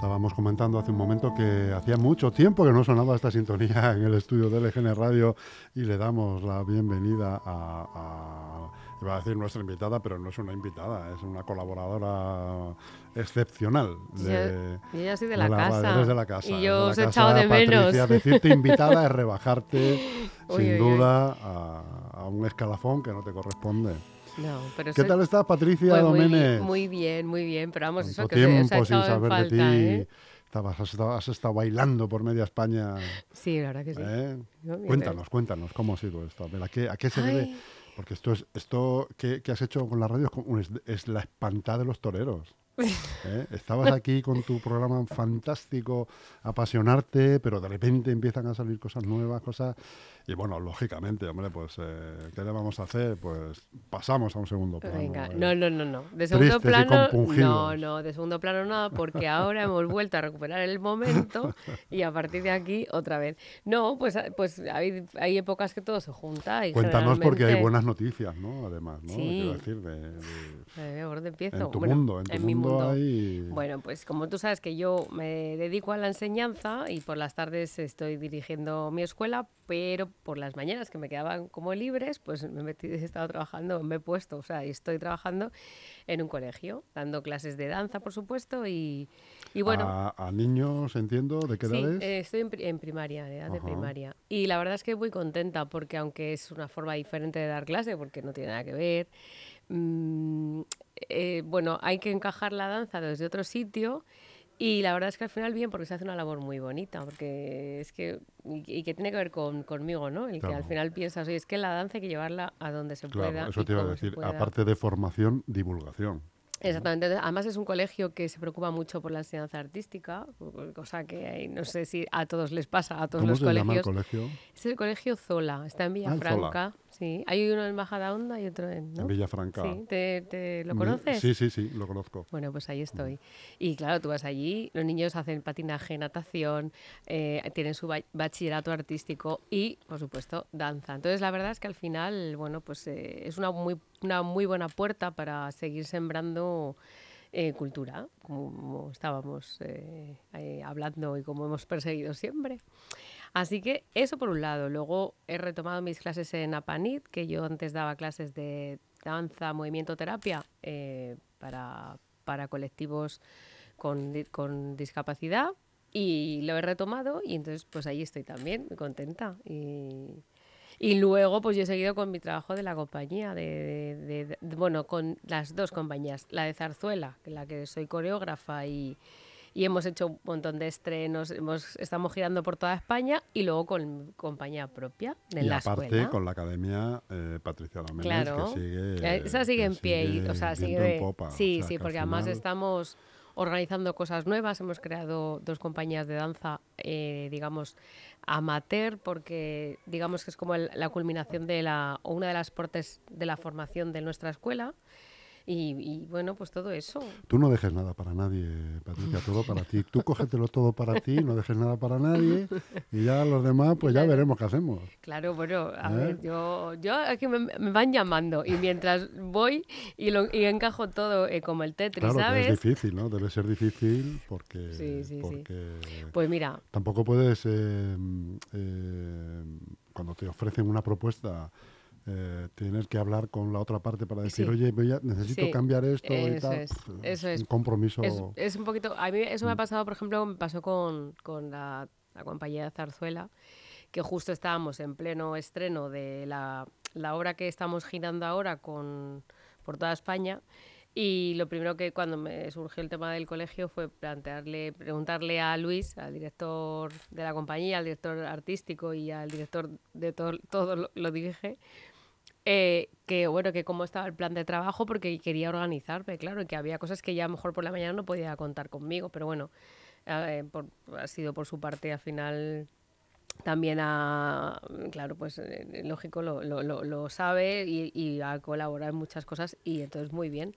Estábamos comentando hace un momento que hacía mucho tiempo que no sonaba esta sintonía en el estudio de LGN Radio y le damos la bienvenida a, iba a decir nuestra invitada, pero no es una invitada, es una colaboradora excepcional. De, yo, ya soy de la, casa. Desde la casa. Y yo os he echado de menos. Decirte invitada es rebajarte, sin duda, A, a un escalafón que no te corresponde. ¿Qué tal estás, Patricia pues Doménez? Muy, bien, muy bien, pero vamos, eso que tiempo sin saber de ti. ¿eh? has, estado, bailando por media España. Sí, la verdad que sí. ¿Eh? Cuéntanos, cuéntanos, ¿cómo ha sido esto? ¿a, qué, ¿a qué, se debe? Porque esto, es, esto que, has hecho con la radio es, es la espantada de los toreros. ¿Eh? Estabas aquí con tu programa fantástico, apasionarte, pero de repente empiezan a salir cosas nuevas, cosas y bueno, lógicamente, hombre, pues, eh, ¿qué le vamos a hacer? Pues pasamos a un segundo plano. Venga, eh, no, no, no, no. De segundo plano, no, no, de segundo plano nada, porque ahora hemos vuelto a recuperar el momento y a partir de aquí otra vez. No, pues, pues hay, hay épocas que todo se junta. Y Cuéntanos porque hay buenas noticias, ¿no? Además, ¿no? Sí. Quiero decir, de, de... empiezo? En tu mundo, en tu mundo, mundo, hay... Bueno, pues como tú sabes que yo me dedico a la enseñanza y por las tardes estoy dirigiendo mi escuela, pero por las mañanas que me quedaban como libres, pues me he, estado trabajando, me he puesto, o sea, estoy trabajando en un colegio, dando clases de danza, por supuesto, y, bueno... A, niños, entiendo, ¿de qué edades? Sí, eh, estoy en, primaria, en edad de primaria. Y la verdad es que muy contenta, porque aunque es una forma diferente de dar clase, porque no tiene nada que ver, mm, eh, bueno, hay que encajar la danza desde otro sitio y la verdad es que al final bien, porque se hace una labor muy bonita, porque es que, y, que tiene que ver con, conmigo, ¿no? El que al final piensas, oye, es que la danza hay que llevarla a donde se claro, pueda. Eso te iba a decir, aparte de formación, divulgación. Exactamente. Además es un colegio que se preocupa mucho por la enseñanza artística, cosa que no sé si a todos les pasa, a todos los colegios. Llama el colegio? Es el colegio Zola, está en ah, Villafranca. Sí, hay uno en Majadahonda y otro en, en Villafranca. Sí, ¿Te, lo conoces? Sí, sí, sí, lo conozco. Bueno, pues ahí estoy. Y claro, tú vas allí, los niños hacen patinaje, natación, eh, tienen su bachillerato artístico y, por supuesto, danza. Entonces, la verdad es que al final, bueno, pues eh, es una muy, una muy buena puerta para seguir sembrando eh, cultura, como estábamos hablando y como hemos perseguido siempre. Así que eso por un lado. Luego he retomado mis clases en APANIT, que yo antes daba clases de danza, movimiento, terapia eh, para, para, colectivos con, con, discapacidad. Y lo he retomado y entonces pues ahí estoy también, muy contenta. Y, y luego pues yo he seguido con mi trabajo de la compañía, de, bueno, con las dos compañías, la de Zarzuela, en la que soy coreógrafa y y hemos hecho un montón de estrenos, hemos, estamos girando por toda España y luego con compañía propia de y la aparte con la academia eh, Patricia Doménez, claro. que sigue... Esa sigue en pie, o sea, sigue... sí, sí, porque además estamos organizando cosas nuevas, hemos creado dos compañías de danza, eh, digamos, amateur, porque digamos que es como la culminación de la, o una de las portes de la formación de nuestra escuela. Y, bueno, pues todo eso. Tú no dejes nada para nadie, Patricia, todo para ti. Tú cógetelo todo para ti, no dejes nada para nadie y ya los demás, pues ya veremos qué hacemos. Claro, bueno, a ¿Eh? ver, yo, yo que me, van llamando y mientras voy y, lo, y encajo todo eh, como el Tetris, claro, ¿sabes? es difícil, ¿no? Debe ser difícil porque... Sí, sí, porque Pues mira... Tampoco puedes, eh, cuando te ofrecen una propuesta eh, tener que hablar con la otra parte para decir, oye, necesito cambiar esto y tal. Es, eso es. Un compromiso. Es, un poquito. A mí eso me ha mm. pasado, por ejemplo, me pasó con, con la, la, compañía de Zarzuela, que justo estábamos en pleno estreno de la, la obra que estamos girando ahora con, por toda España. Y lo primero que cuando me surgió el tema del colegio fue plantearle, preguntarle a Luis, al director de la compañía, al director artístico y al director de todo, todo lo, lo dirige, eh, que bueno, que cómo estaba el plan de trabajo, porque quería organizarme, claro, y que había cosas que ya a lo mejor por la mañana no podía contar conmigo, pero bueno, eh, ha sido por su parte al final también ha, claro, pues eh, lógico, lo, lo, lo, sabe y, y, ha colaborado en muchas cosas y entonces muy bien.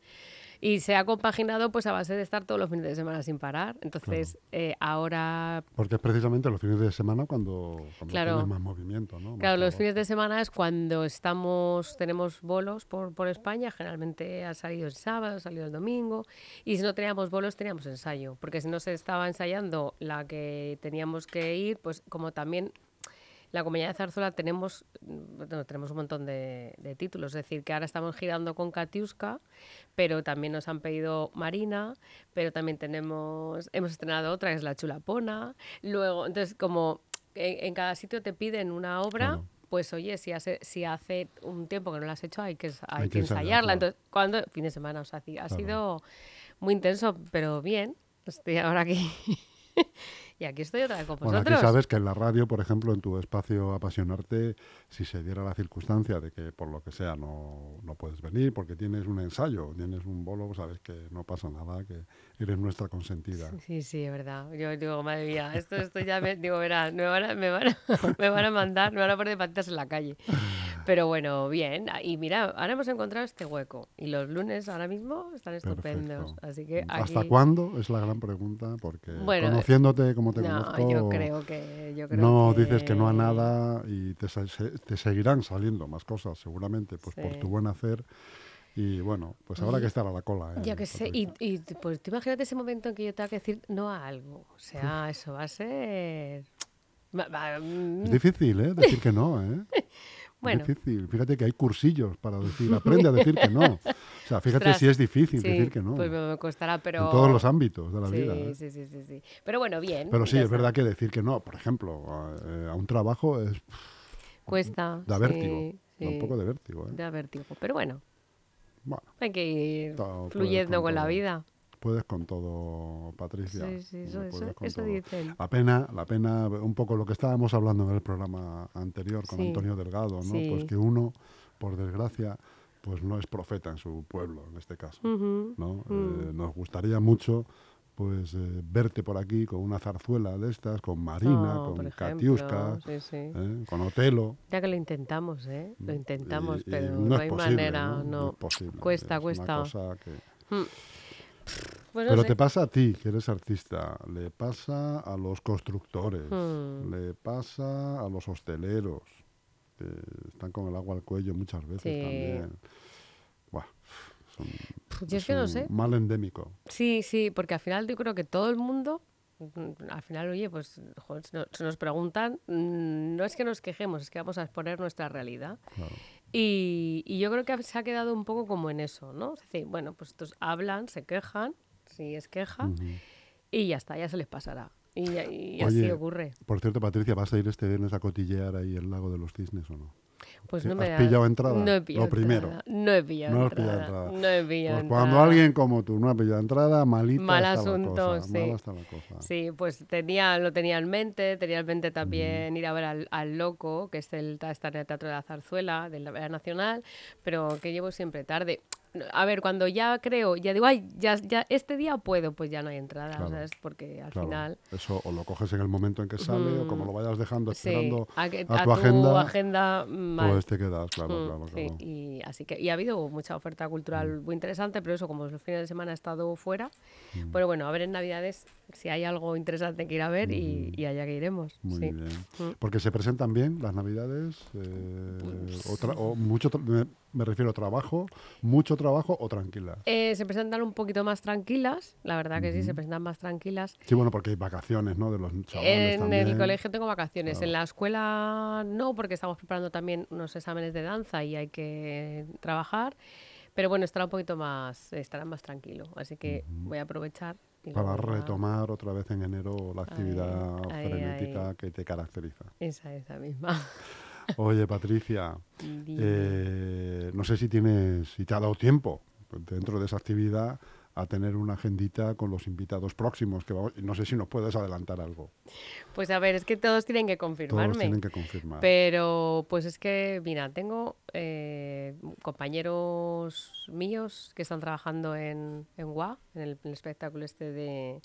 Y se ha compaginado pues a base de estar todos los fines de semana sin parar. Entonces, eh, ahora... Porque es precisamente los fines de semana cuando, cuando Claro. tienes más movimiento, ¿no? Más Claro, los fines de semana es cuando estamos, tenemos bolos por, por España, generalmente ha salido el sábado, ha salido el domingo, y si no teníamos bolos teníamos ensayo, porque si no se estaba ensayando la que teníamos que ir, pues como también la Comunidad de Zarzuela tenemos, bueno, tenemos un montón de, de títulos, es decir, que ahora estamos girando con Katiuska, pero también nos han pedido Marina, pero también tenemos, hemos estrenado otra que es La Chulapona, luego, entonces como en, en cada sitio te piden una obra, Claro. pues oye, si hace, si hace un tiempo que no la has hecho, hay que, hay Hay que que ensayar, ensayarla. claro. Entonces, cuando fin de semana, o sea, ha Claro. sido muy intenso, pero bien. Estoy ahora aquí. y aquí estoy otra vez con Bueno, vosotros. aquí sabes que en la radio, por ejemplo, en tu espacio Apasionarte, si se diera la circunstancia de que por lo que sea no, no puedes venir porque tienes un ensayo, tienes un bolo, sabes que no pasa nada, que eres nuestra consentida. Sí, sí, es verdad. Yo digo, madre mía, esto, esto ya me, digo, verás, me van, a, me, van a, me van a mandar, me van a poner patitas en la calle. Pero bueno, bien. Y mira, ahora hemos encontrado este hueco. Y los lunes ahora mismo están estupendos. Perfecto. Así que ¿Hasta aquí- cuándo? Es la gran pregunta, porque Bueno, conociéndote como te No, conozco, yo creo que. Yo creo no que- dices que no a nada y te, te seguirán saliendo más cosas, seguramente, pues por Sí. tu buen hacer. Y bueno, pues habrá que estar a la cola. ¿eh, Ya que sé, y, y pues tú imagínate ese momento en que yo tenga que decir no a algo. O sea, eso va a ser. mm, Es difícil, ¿eh? Decir que no, ¿eh? Bueno. Difícil. Fíjate que hay cursillos para decir, aprende a decir que no. O sea, fíjate Ostras, si es difícil sí, decir que no. Pues me, costará, pero. En todos los ámbitos de la sí, vida. ¿eh? sí, sí, sí, sí. Pero bueno, bien. Pero sí, es está. verdad que decir que no, por ejemplo, a, eh, a un trabajo es Cuesta. da vértigo. sí, Da un poco de vértigo. ¿eh? da vértigo. Pero bueno, Bueno, hay que ir Todo, fluyendo con con la vida. puedes con todo, Patricia. Sí, sí, eso, eso, eso dicen. La pena, la pena, un poco lo que estábamos hablando en el programa anterior con Sí. Antonio Delgado, ¿no? Sí. Pues que uno, por desgracia, pues no es profeta en su pueblo, en este caso. ¿no? Mm. Eh, nos gustaría mucho pues eh, verte por aquí con una zarzuela de estas, con Marina, Oh, con Katiuska, sí, sí. ¿eh? con Otelo. Ya que lo intentamos, ¿eh? Lo intentamos, y- y pero no hay posible, manera, ¿no? no. No es posible. Cuesta, es cuesta. Una cosa que... No Pero te pasa a ti, que eres artista, le pasa a los constructores, Hmm. le pasa a los hosteleros, que están con el agua al cuello muchas veces Sí. también. Buah, son- Yo es que no un sé. mal endémico. Sí, sí, porque al final yo creo que todo el mundo, mm, al final, oye, pues joder, se nos, preguntan, mm, no es que nos quejemos, es que vamos a exponer nuestra realidad. Claro. Y, y yo creo que se ha quedado un poco como en eso, ¿no? Es decir, bueno, pues estos hablan, se quejan, si es queja, y ya está, ya se les pasará. Y, y así Oye, ocurre. Por cierto, Patricia, ¿vas a ir este viernes a cotillear ahí el lago de los cisnes o no? Pues no me ¿Has da- pillado entrada? No he Lo primero. entrada. No he pillado No has entrada. pillado entrada. No he pillado Pues cuando entrada. alguien como tú no ha pillado entrada, malita Mal está asunto, la cosa. sí. Mala está la cosa. Sí, pues tenía, lo tenía en mente, tenía en mente también ir a ver al, al Loco, que es el, está en el Teatro de la Zarzuela, de la Nacional, pero que llevo siempre tarde. A ver, cuando ya creo, ya digo, ay, ya, ya este día puedo, pues ya no hay entrada, Claro, ¿sabes? Porque al Claro, final... Eso o lo coges en el momento en que sale o como lo vayas dejando esperando sí, a, que- a a tu agenda, agenda, pues te quedas, claro, Mm, claro, sí, claro. y así que y ha habido mucha oferta cultural Mm. muy interesante, pero eso como los fines de semana he estado fuera, Mm. pero bueno, a ver en Navidades si hay algo interesante que ir a ver y, y allá que iremos. Muy sí. bien. Mm. Porque se presentan bien las navidades, eh, o, tra- o mucho, me, me refiero a trabajo, mucho trabajo o tranquila. Eh, se presentan un poquito más tranquilas, la verdad que sí, se presentan más tranquilas. Sí, bueno, porque hay vacaciones, ¿no? De los chavales En también. el colegio tengo vacaciones, Claro. en la escuela no, porque estamos preparando también unos exámenes de danza y hay que trabajar. Pero bueno, estará un poquito más, estará más tranquilo, así que voy a aprovechar. Para retomar otra vez en enero la actividad ahí, frenética ahí. que te caracteriza. Esa, esa misma. Oye, Patricia, eh, no sé si tienes, si te ha dado tiempo dentro de esa actividad a tener una agendita con los invitados próximos, que vamos- no sé si nos puedes adelantar algo. Pues a ver, es que todos tienen que Todos confirmarme. tienen que confirmar. Pero pues es que, mira, tengo eh, compañeros míos que están trabajando en, en WA, en el, en el espectáculo este de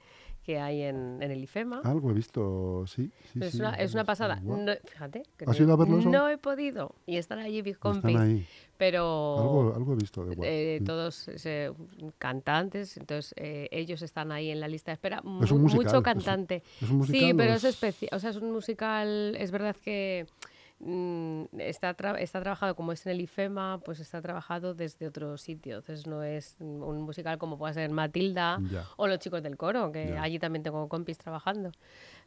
que hay en, en el IFEMA. Algo he visto, sí. sí, es, sí, una, es una pasada. No- fíjate. que ¿Has no- ido a? No he podido. Y están allí mis compis. Están ahí. Pero Algo, algo he visto de guay. eh, todos eh, cantantes, entonces eh, ellos están ahí en la lista de espera. Es un Mu- musical, mucho cantante. ¿Es un musical Sí, pero es especial. O sea, es un musical. Es verdad que mm, está, tra- está trabajado como es en el IFEMA, pues está trabajado desde otro sitio. Entonces no es un musical como puede ser Matilda o los chicos del coro, que Ya. allí también tengo compis trabajando.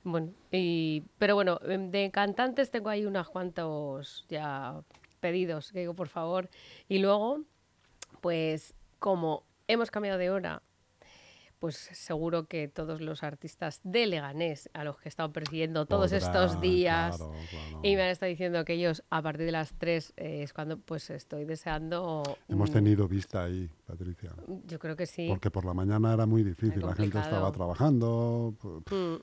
Bueno, y, pero bueno, em, de cantantes tengo ahí unos cuantos ya pedidos, que digo, por favor. Y luego, pues como hemos cambiado de hora, pues seguro que todos los artistas de Leganés, a los que he estado persiguiendo todos estos días, claro, claro. y me han estado diciendo que ellos a partir de las 3 es cuando pues estoy deseando... Hemos tenido vista ahí, Patricia. Yo creo que sí. Porque por la mañana era muy difícil, la gente estaba trabajando. Mm, mm.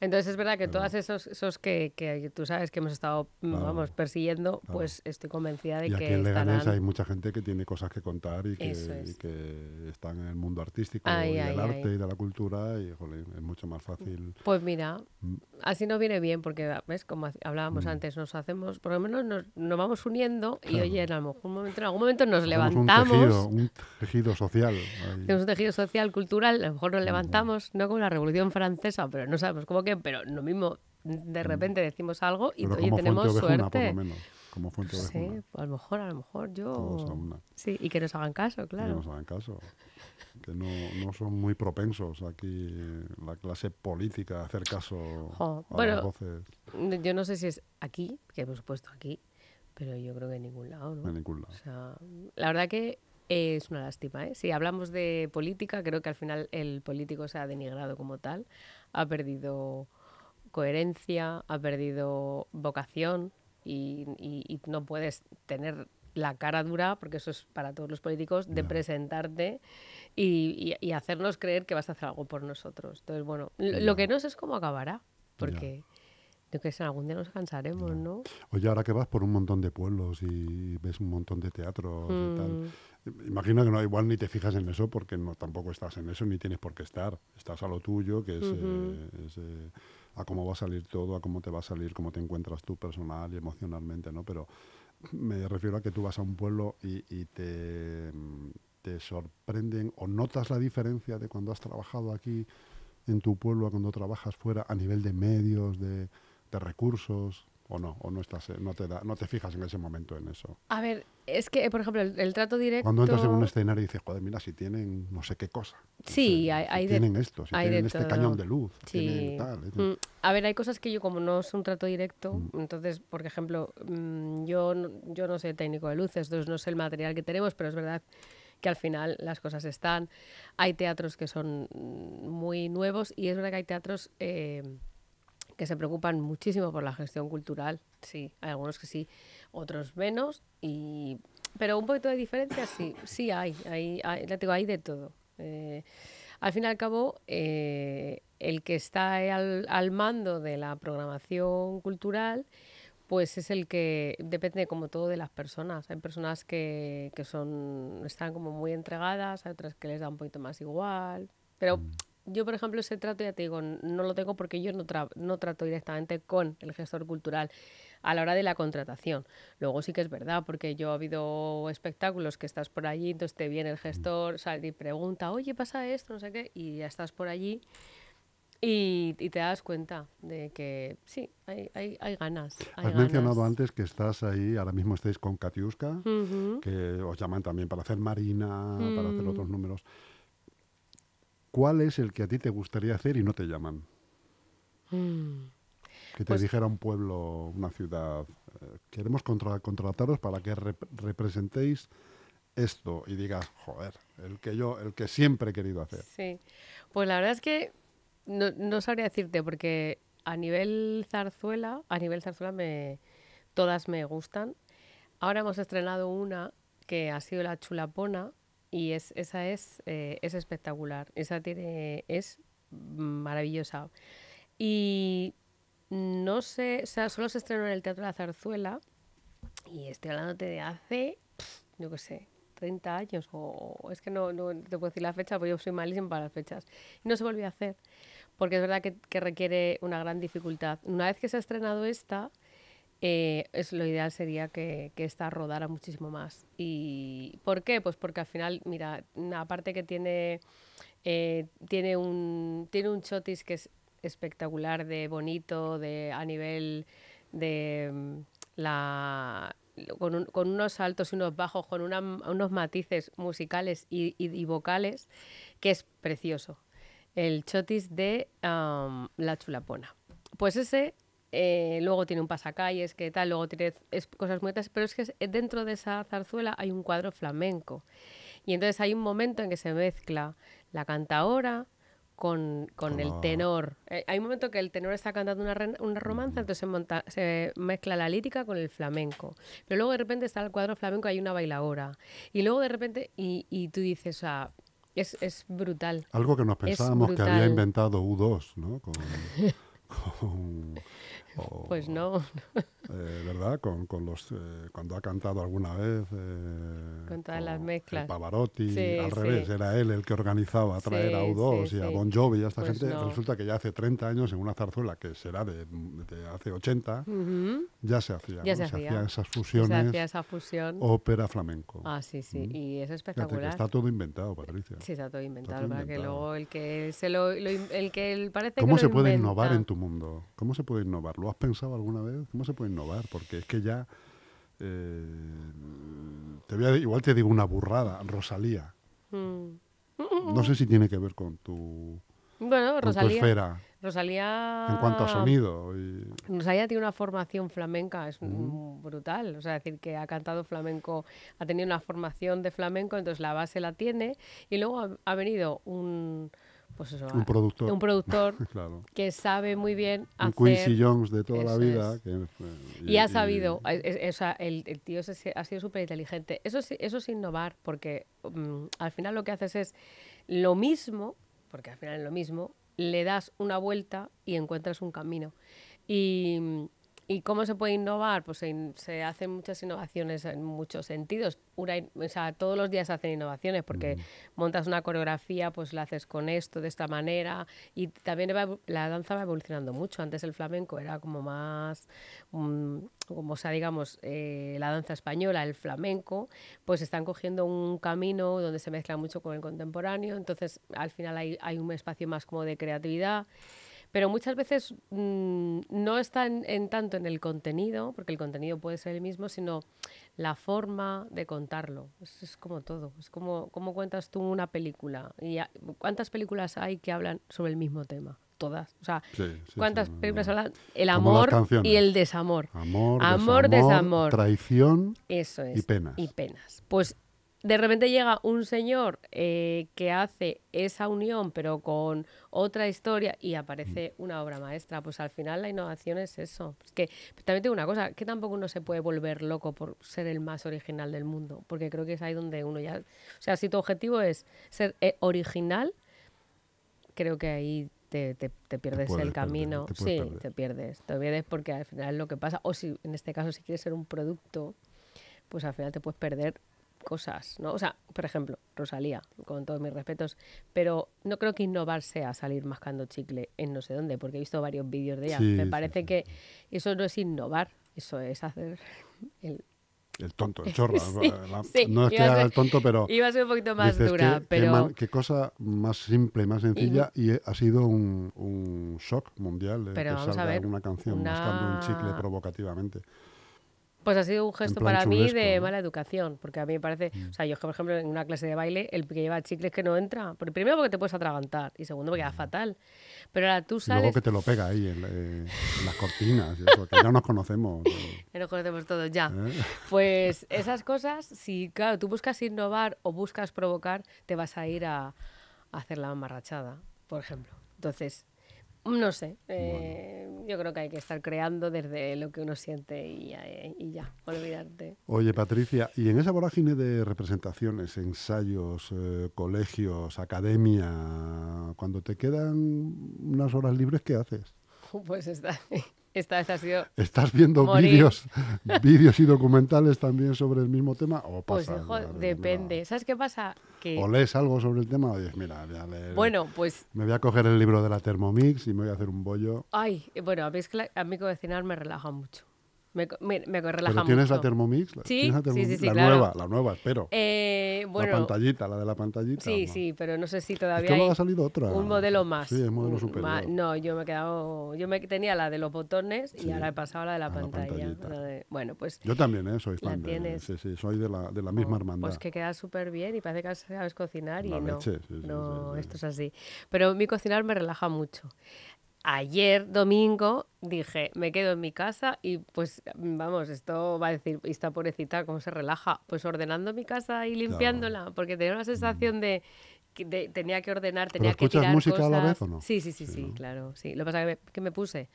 Entonces es verdad que Pero- todos esos, esos que, que tú sabes que hemos estado mm, Claro, vamos, persiguiendo, claro. pues estoy convencida de Y aquí que en Leganés estarán... hay mucha gente que tiene cosas que contar y que, es. y que están en el mundo artístico Ay, y ay, del arte ay. y de la cultura y es mucho más fácil. Pues mira, Mm. así nos viene bien porque, ¿ves? Como hablábamos Mm. antes, nos hacemos, por lo menos nos, nos vamos uniendo y Claro. oye, en, a lo mejor un momento, en algún momento nos Hacemos levantamos, Un tejido, un tejido social. tenemos un tejido social, cultural, a lo mejor nos levantamos, no como la Revolución Francesa, pero no sabemos cómo que, pero lo mismo, de repente decimos algo y Mm. Pero oye, tenemos fuente ovejuna, por suerte. lo menos. Como fuente Sí, pues a lo mejor, a lo mejor yo... Todos a una. Sí, y que nos hagan caso, Que claro. nos hagan caso. Que no, no son muy propensos aquí la clase política a hacer caso Jo, a bueno, las voces Yo no sé si es aquí, que por supuesto aquí, pero yo creo que en ningún lado, ¿no? en ningún lado. O sea, la verdad que es una lástima, ¿eh? Si hablamos de política, creo que al final el político se ha denigrado como tal, ha perdido coherencia, ha perdido vocación y, y- y no puedes tener la cara dura, porque eso es para todos los políticos, de presentarte y, y- y hacernos creer que vas a hacer algo por nosotros. Entonces, bueno, lo, que no sé es cómo acabará, porque yo que sé, algún día nos cansaremos, ¿no? Oye, ahora que vas por un montón de pueblos y ves un montón de teatros y tal, Mm, imagino que no igual ni te fijas en eso porque no tampoco estás en eso ni tienes por qué estar. Estás a lo tuyo, que es, eh, es, eh, a cómo va a salir todo, a cómo te va a salir, cómo te encuentras tú personal y emocionalmente, ¿no? Pero me refiero a que tú vas a un pueblo y, y te, mm, te sorprenden o notas la diferencia de cuando has trabajado aquí en tu pueblo a cuando trabajas fuera a nivel de medios, de, de recursos, o no, o no estás, eh, no te da, no te fijas en ese momento en eso. A ver, es que, por ejemplo, el, el trato directo... Cuando entras en un escenario y dices, joder, mira, si tienen no sé qué cosa. Sí, hay- si hay de- tienen esto, si hay de tienen este todo. cañón de luz, Sí. tienen tal. Mm, A ver, hay cosas que yo como no es un trato directo, Mm. entonces, por ejemplo, mm, yo, no- yo no soy técnico de luces, entonces no sé el material que tenemos, pero es verdad que al final las cosas están. Hay teatros que son muy nuevos y es verdad que hay teatros eh, que se preocupan muchísimo por la gestión cultural. Sí, hay algunos que sí, otros menos. Y... Pero un poquito de diferencia sí, sí hay, hay, hay, digo, hay de todo. Eh, al fin y al cabo, eh, el que está al, al mando de la programación cultural, pues es el que depende como todo de las personas. Hay personas que, que son, están como muy entregadas, hay otras que les da un poquito más igual. Pero Mm. Yo, por ejemplo, ese trato, ya te digo, no lo tengo porque yo no, tra- no trato directamente con el gestor cultural a la hora de la contratación. Luego sí que es verdad, porque yo he habido espectáculos que estás por allí, entonces te viene el gestor sale y pregunta, oye, pasa esto, no sé qué, y ya estás por allí y, y te das cuenta de que sí, hay, hay, hay ganas. hay Has mencionado ganas. antes que estás ahí, ahora mismo estáis con Katiuska, Ujú. que os llaman también para hacer Marina, para hacer Mm. otros números. ¿Cuál es el que a ti te gustaría hacer y no te llaman? Mm. Que te Pues- dijera un pueblo, una ciudad, eh, queremos contra- contrataros para que rep- representéis esto y digas, joder, el que yo, el que siempre he querido hacer. Sí, pues la verdad es que no, no sabría decirte porque a nivel zarzuela, a nivel zarzuela me, todas me gustan. Ahora hemos estrenado una que ha sido la chulapona y es, esa es, eh, es espectacular. Esa tiene, es maravillosa. Y no sé, o sea, solo se estrenó en el Teatro de la Zarzuela y estoy hablándote de hace, yo qué sé, 30 años, o es que no, no te puedo decir la fecha, porque yo soy malísima para las fechas. No se volvió a hacer, porque es verdad que, que requiere una gran dificultad. Una vez que se ha estrenado esta, eh, es, lo ideal sería que, que esta rodara muchísimo más. ¿Y por qué? Pues porque al final, mira, aparte que tiene, eh, tiene, un, tiene un chotis que es espectacular, de bonito, de a nivel de mm, la con, unos altos y unos bajos, con unos matices musicales y, y, y, vocales, que es precioso. El chotis de um, La Chulapona. Pues ese eh, luego tiene un pasacalles, que tal, luego tiene es, cosas muy pero es que dentro de esa zarzuela hay un cuadro flamenco. Y entonces hay un momento en que se mezcla la cantaora con, con oh. el tenor. Eh, hay un momento que el tenor está cantando una, una romanza, entonces se, monta, se mezcla la lírica con el flamenco. Pero luego de repente está el cuadro flamenco, hay una bailadora. Y luego de repente, y, y tú dices, o sea, es, es, brutal. Algo que nos pensábamos que había inventado U2, ¿no? Con Oh. Pues no. Eh, ¿Verdad? Con, con los, eh, cuando ha cantado alguna vez. Eh, con todas las mezclas. Pavarotti, sí, al revés, sí. era él el que organizaba traer sí, a U2 y a Bon Jovi y a esta pues gente. No. Resulta que ya hace 30 años en una zarzuela que será de, de hace 80, uh -huh. ya se hacía. Ya ¿no? se, se hacía. hacían esas fusiones. Se hacía esa fusión. Ópera flamenco. Ah, sí, sí. Mm. Y es espectacular. Está todo inventado, Patricia. Sí, está todo inventado. Está todo para inventado. que luego el que se lo, lo el que parece ¿Cómo que se lo puede inventa? innovar en tu mundo? ¿Cómo se puede innovar? ¿Lo has pensado alguna vez? ¿Cómo se puede innovar? Porque es que ya. Eh, te voy a, igual te digo una burrada, Rosalía. Mm. No sé si tiene que ver con tu, Bueno, con tu Rosalía. esfera Rosalía. en cuanto a sonido. Y, Rosalía tiene una formación flamenca, es Ujú. brutal. O sea, decir que ha cantado flamenco, ha tenido una formación de flamenco, entonces la base la tiene. Y luego ha, ha venido un. Pues eso, un productor. un productor claro. que sabe muy bien Un hacer. Quincy Jones de toda la vida. es. que, eh, Y ha sabido, eh, eh, o sea, el, el tío ha sido súper inteligente. Eso, eso es innovar, porque mm, al final lo que haces es lo mismo, porque al final es lo mismo, le das una vuelta y encuentras un camino. Y, ¿y cómo se puede innovar? Pues se, in- se hacen muchas innovaciones en muchos sentidos. Una in- o sea, todos los días se hacen innovaciones, porque montas una coreografía, pues la haces con esto, de esta manera, y también la danza va evolucionando mucho. Antes el flamenco era como más, mm, como sea, digamos, eh, la danza española, el flamenco, pues están cogiendo un camino donde se mezcla mucho con el contemporáneo, entonces al final hay, hay un espacio más como de creatividad. Pero muchas veces mm, no está en, en tanto en el contenido, porque el contenido puede ser el mismo, sino la forma de contarlo. Es, es como todo. Es como cómo cuentas tú una película. ¿Y a- cuántas películas hay que hablan sobre el mismo tema? Todas. O sea, Sí, sí, ¿cuántas sí, películas no. hablan? El amor y el desamor. Amor, Amor, desamor, desamor. traición Eso es. y penas. Y penas. Pues de repente llega un señor eh, que hace esa unión, pero con otra historia, y aparece una obra maestra. Pues al final la innovación es eso. Es que también tengo una cosa, que tampoco uno se puede volver loco por ser el más original del mundo, porque creo que es ahí donde uno ya... O sea, si tu objetivo es ser eh, original, creo que ahí te, te- te pierdes el camino. sí, perder. te pierdes. Te pierdes porque al final lo que pasa, o si en este caso si quieres ser un producto, pues al final te puedes perder cosas, ¿no? O sea, por ejemplo, Rosalía, con todos mis respetos, pero no creo que innovar sea salir mascando chicle en no sé dónde, porque he visto varios vídeos de ella. Sí, Me parece sí, que eso no es innovar, eso es hacer el... El tonto, el chorra. Sí, la- no es que haga el tonto, pero Iba a ser un poquito más dura, qué pero... man- qué cosa más simple, más sencilla, y, ha sido un, un shock mundial de Pero que vamos a salga ver, una canción una- mascando un chicle provocativamente. Pues ha sido un gesto para mí chulesco, de ¿no? Mm. mala educación, porque a mí me parece, o sea, yo por ejemplo en una clase de baile, el que lleva chicles que no entra, por- primero porque te puedes atragantar y segundo porque queda fatal. Pero ahora tú Mm. Y luego sales, que te lo pega ahí en, eh, en las cortinas, eso, que ya nos conocemos. ya nos conocemos todos ya. ¿eh? Pues esas cosas, si claro, tú buscas innovar o buscas provocar, te vas a ir a, a hacer la mamarrachada, por ejemplo. Entonces, no sé, eh, yo creo que hay que estar creando desde lo que uno siente y ya, y ya olvidarte. Oye, Patricia, y en esa vorágine de representaciones, ensayos, eh, colegios, academia, cuando te quedan unas horas libres, ¿qué haces? Pues está. Esta vez ha sido. ¿Estás viendo vídeos vídeos y documentales también sobre el mismo tema? ¿O Pues hijo, de la depende. ¿Sabes qué pasa? Que. ¿O lees algo sobre el tema? O dices, mira, voy a leer- Bueno, pues. me voy a coger el libro de la Thermomix y me voy a hacer un bollo. Ay, bueno, a mí, a mí cocinar me relaja mucho. Me, me, me relaja ¿Pero tienes mucho. la Thermomix? Sí, ¿Tienes la sí, sí, Thermomix? sí, La claro. nueva, la nueva, espero. Eh, bueno, la pantallita, la de la pantallita. sí, ¿no? sí, pero no sé si Es todavía que luego hay ha salido otra. un modelo más. Sí, es modelo Un- superior. no, yo me he quedado, yo me tenía la de los botones Sí, y ahora he pasado a la de la a pantalla. pantallita. la de- bueno, pues Yo también, ¿eh? Soy La fan de... tienes. Sí, sí, soy de la, de la misma Oh, hermandad. Pues que queda súper bien y parece que sabes cocinar y no. leche, sí, sí, no, esto es así. Pero mi cocinar me relaja mucho. Ayer, domingo, dije, me quedo en mi casa y pues, vamos, esto va a decir, "¿Y esta pobrecita, ¿cómo se relaja? Pues ordenando mi casa y limpiándola, porque tenía una sensación de que de- tenía que ordenar, Mm. ¿Pero tenía que escuchas tirar música a la cosas. vez o no? Sí, sí, sí, Sí, sí, ¿no? claro, sí. Lo que pasa es que me, que me puse,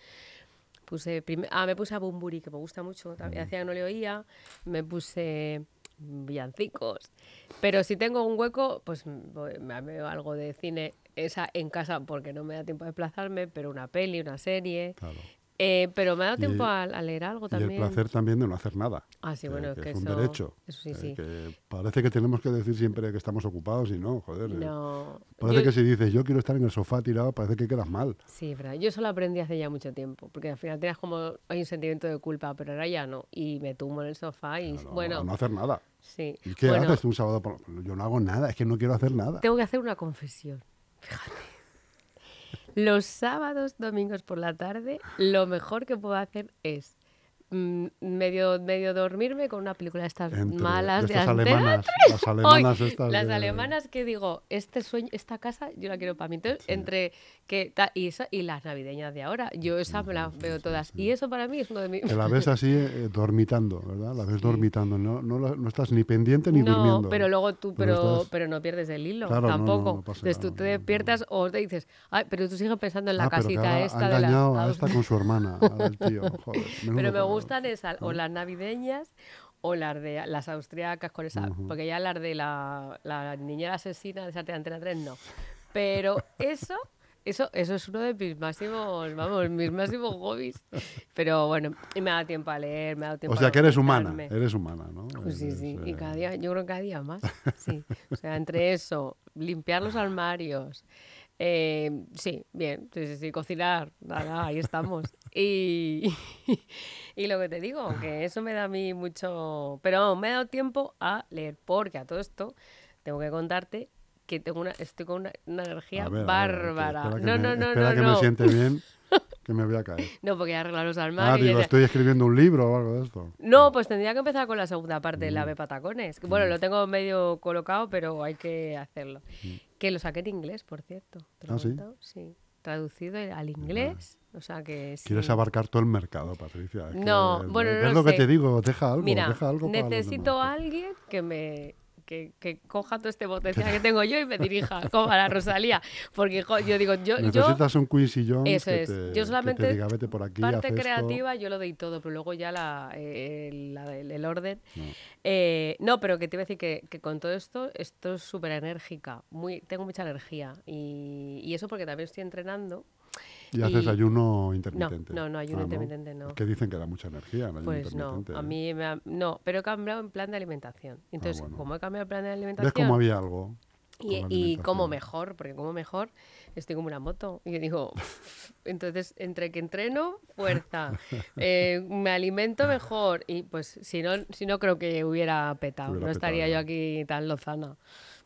puse, ah, me puse a Bumburi, que me gusta mucho, también hacía que no le oía, me puse villancicos, pero si tengo un hueco, pues me veo algo de cine, esa en casa porque no me da tiempo a desplazarme, pero una peli, una serie. Eh, pero me da Y- tiempo a, a leer algo Y también. el placer también de no hacer nada. Ah, sí, bueno, que que es un eso- derecho. eso sí, eh, sí. que parece que tenemos que decir siempre que estamos ocupados y no, joder. eh. No, Parece yo- que si dices yo quiero estar en el sofá tirado, parece que quedas mal. Sí, es verdad. Yo eso lo aprendí hace ya mucho tiempo, porque al final tenías como hay un sentimiento de culpa, pero ahora ya no. Y me tumbo en el sofá y Claro, bueno, no hacer nada. sí. ¿Y qué Bueno, haces un sábado? por- Yo no hago nada, es que no quiero hacer nada. Tengo que hacer una confesión. Fíjate. Los sábados, domingos por la tarde, lo mejor que puedo hacer es medio, medio dormirme con una película de estas Entre- malas de de, estas antena. alemanas, las Hoy, alemanas estas las de- alemanas que digo, este sueño, esta casa, yo la quiero para mí. Entonces, Sí. entre que y, esa- y las navideñas de ahora, yo esas me las veo todas. Y eso para mí es uno de mis... La ves así eh, dormitando, ¿verdad? La ves dormitando, no, no, la- no estás ni pendiente ni no, durmiendo. pero luego tú, Pero pero, estás- pero no pierdes el hilo Claro, tampoco. no Entonces tú te despiertas o te dices, ay, pero tú sigues pensando en la Ah, pero que casita esta ha de engañado la... a esta con su hermana, al tío. Joder, Pero me cabrón. Gustan esas, o las navideñas o las de las austriacas con esa, porque ya las de la, la niñera asesina de esa de Antena 3 no. Pero eso, eso, eso es uno de mis máximos, vamos, mis máximos hobbies. Pero bueno, y me da tiempo a leer, me da tiempo O sea a que eres humana, eres humana, ¿no? Pues sí, Eres, sí, y eh, cada día, yo creo que cada día más, sí. O sea, entre eso, limpiar los armarios, eh, sí, bien, sí, sí, sí, cocinar, nada, ahí estamos. Y, y lo que te digo, que eso me da a mí mucho, pero vamos, me ha dado tiempo a leer, porque a todo esto tengo que contarte que tengo una, estoy con una, una energía ver, ver, bárbara. que no, me- no, no, espera no, que no. me siente bien, que me voy a caer. No, porque ya arreglar los Ah, armarios. digo, ya- estoy escribiendo un libro o algo de esto. no, pues tendría que empezar con la segunda parte del Mm. ave patacones. que, Bueno, lo tengo medio colocado, pero hay que hacerlo. Que lo saqué en inglés, por cierto. ¿Te lo. Ah, ¿sí? Traducido al inglés. O sea que sí. Quieres abarcar todo el mercado, Patricia. es que- No, bueno, es no lo que sé. te digo, deja algo, Mira, deja algo para necesito a demás. alguien que me que, que coja todo este potencial que tengo yo y me dirija como a la Rosalía. Porque jo, yo digo, yo, yo Necesitas un Quincy Jones Eso que, es. te, Yo que te solamente diga, vete por aquí, parte haz esto". creativa yo lo doy todo, pero luego ya la, eh, la- el, el orden. No. Eh, no, pero que te iba a decir que, que con todo esto, esto es súper enérgica. Muy, tengo mucha energía. Y, y eso porque también estoy entrenando. Y haces ayuno intermitente. no, no, ayuno Ah, intermitente no. Es que dicen que da mucha energía el ayuno Pues no, a ¿eh? mí me ha- no, pero he cambiado en plan de alimentación. Entonces, bueno. como he cambiado el plan de ¿Ves alimentación cómo había algo? y, como mejor, porque como mejor, estoy como una moto. Y yo digo, entonces, entre que entreno, fuerza, eh, me alimento mejor. Y pues, si no, si no creo que hubiera petado. Hubiera no estaría petado, yo aquí tan lozana.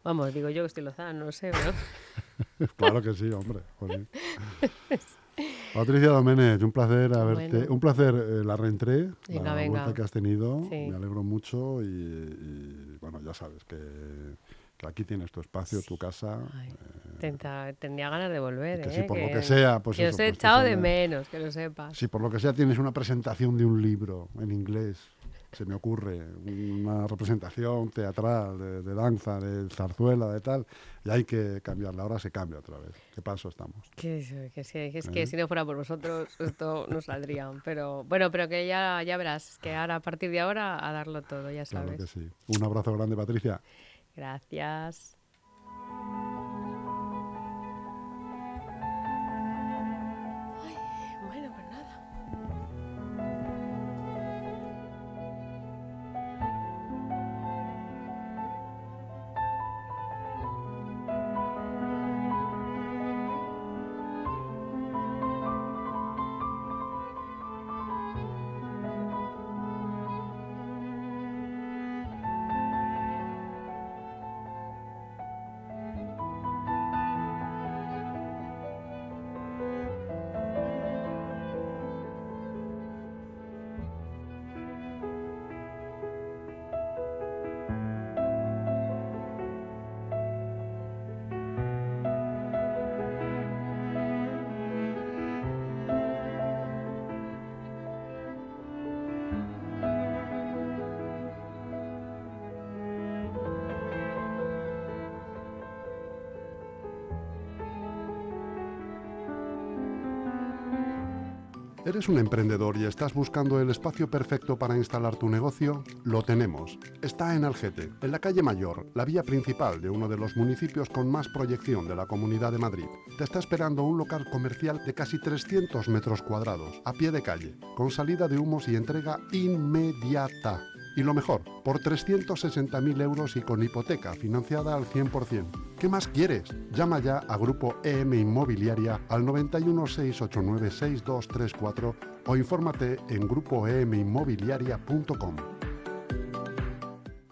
Vamos, digo yo que estoy lozana, no sé, ¿no? Claro que sí, hombre. joder. Patricia Domenech, un placer haberte, Bueno. un placer eh, la reentré, Venga, la venga. vuelta que has tenido, Sí. me alegro mucho y, y, bueno, ya sabes que aquí tienes tu espacio, tu casa. Ay, tenta- tenía ganas de volver, que ¿eh? si por lo que sea, pues que eso, os he pues te echado de menos, que lo sepas. Si por lo que sea tienes una presentación de un libro en inglés, se me ocurre, una representación teatral, de, de danza, de zarzuela, de tal, y hay que cambiarla. Ahora se cambia otra vez. ¿Qué paso estamos? Que, que, sí, que es ¿Eh? que si no fuera por vosotros esto no saldría. Pero bueno, pero que ya, ya verás, que ahora a partir de ahora a darlo todo, ya Claro sabes. que sí. Un abrazo grande, Patricia. Gracias. ¿Eres un emprendedor y estás buscando el espacio perfecto para instalar tu negocio? Lo tenemos. Está en Algete, en la calle Mayor, la vía principal de uno de los municipios con más proyección de la Comunidad de Madrid. Te está esperando un local comercial de casi 300 metros cuadrados, a pie de calle, con salida de humos y entrega inmediata. Y lo mejor, por 360.000 euros y con hipoteca financiada al 100%. ¿Qué más quieres? Llama ya a Grupo EM Inmobiliaria al 91 689 6234 o infórmate en grupoeminmobiliaria.com.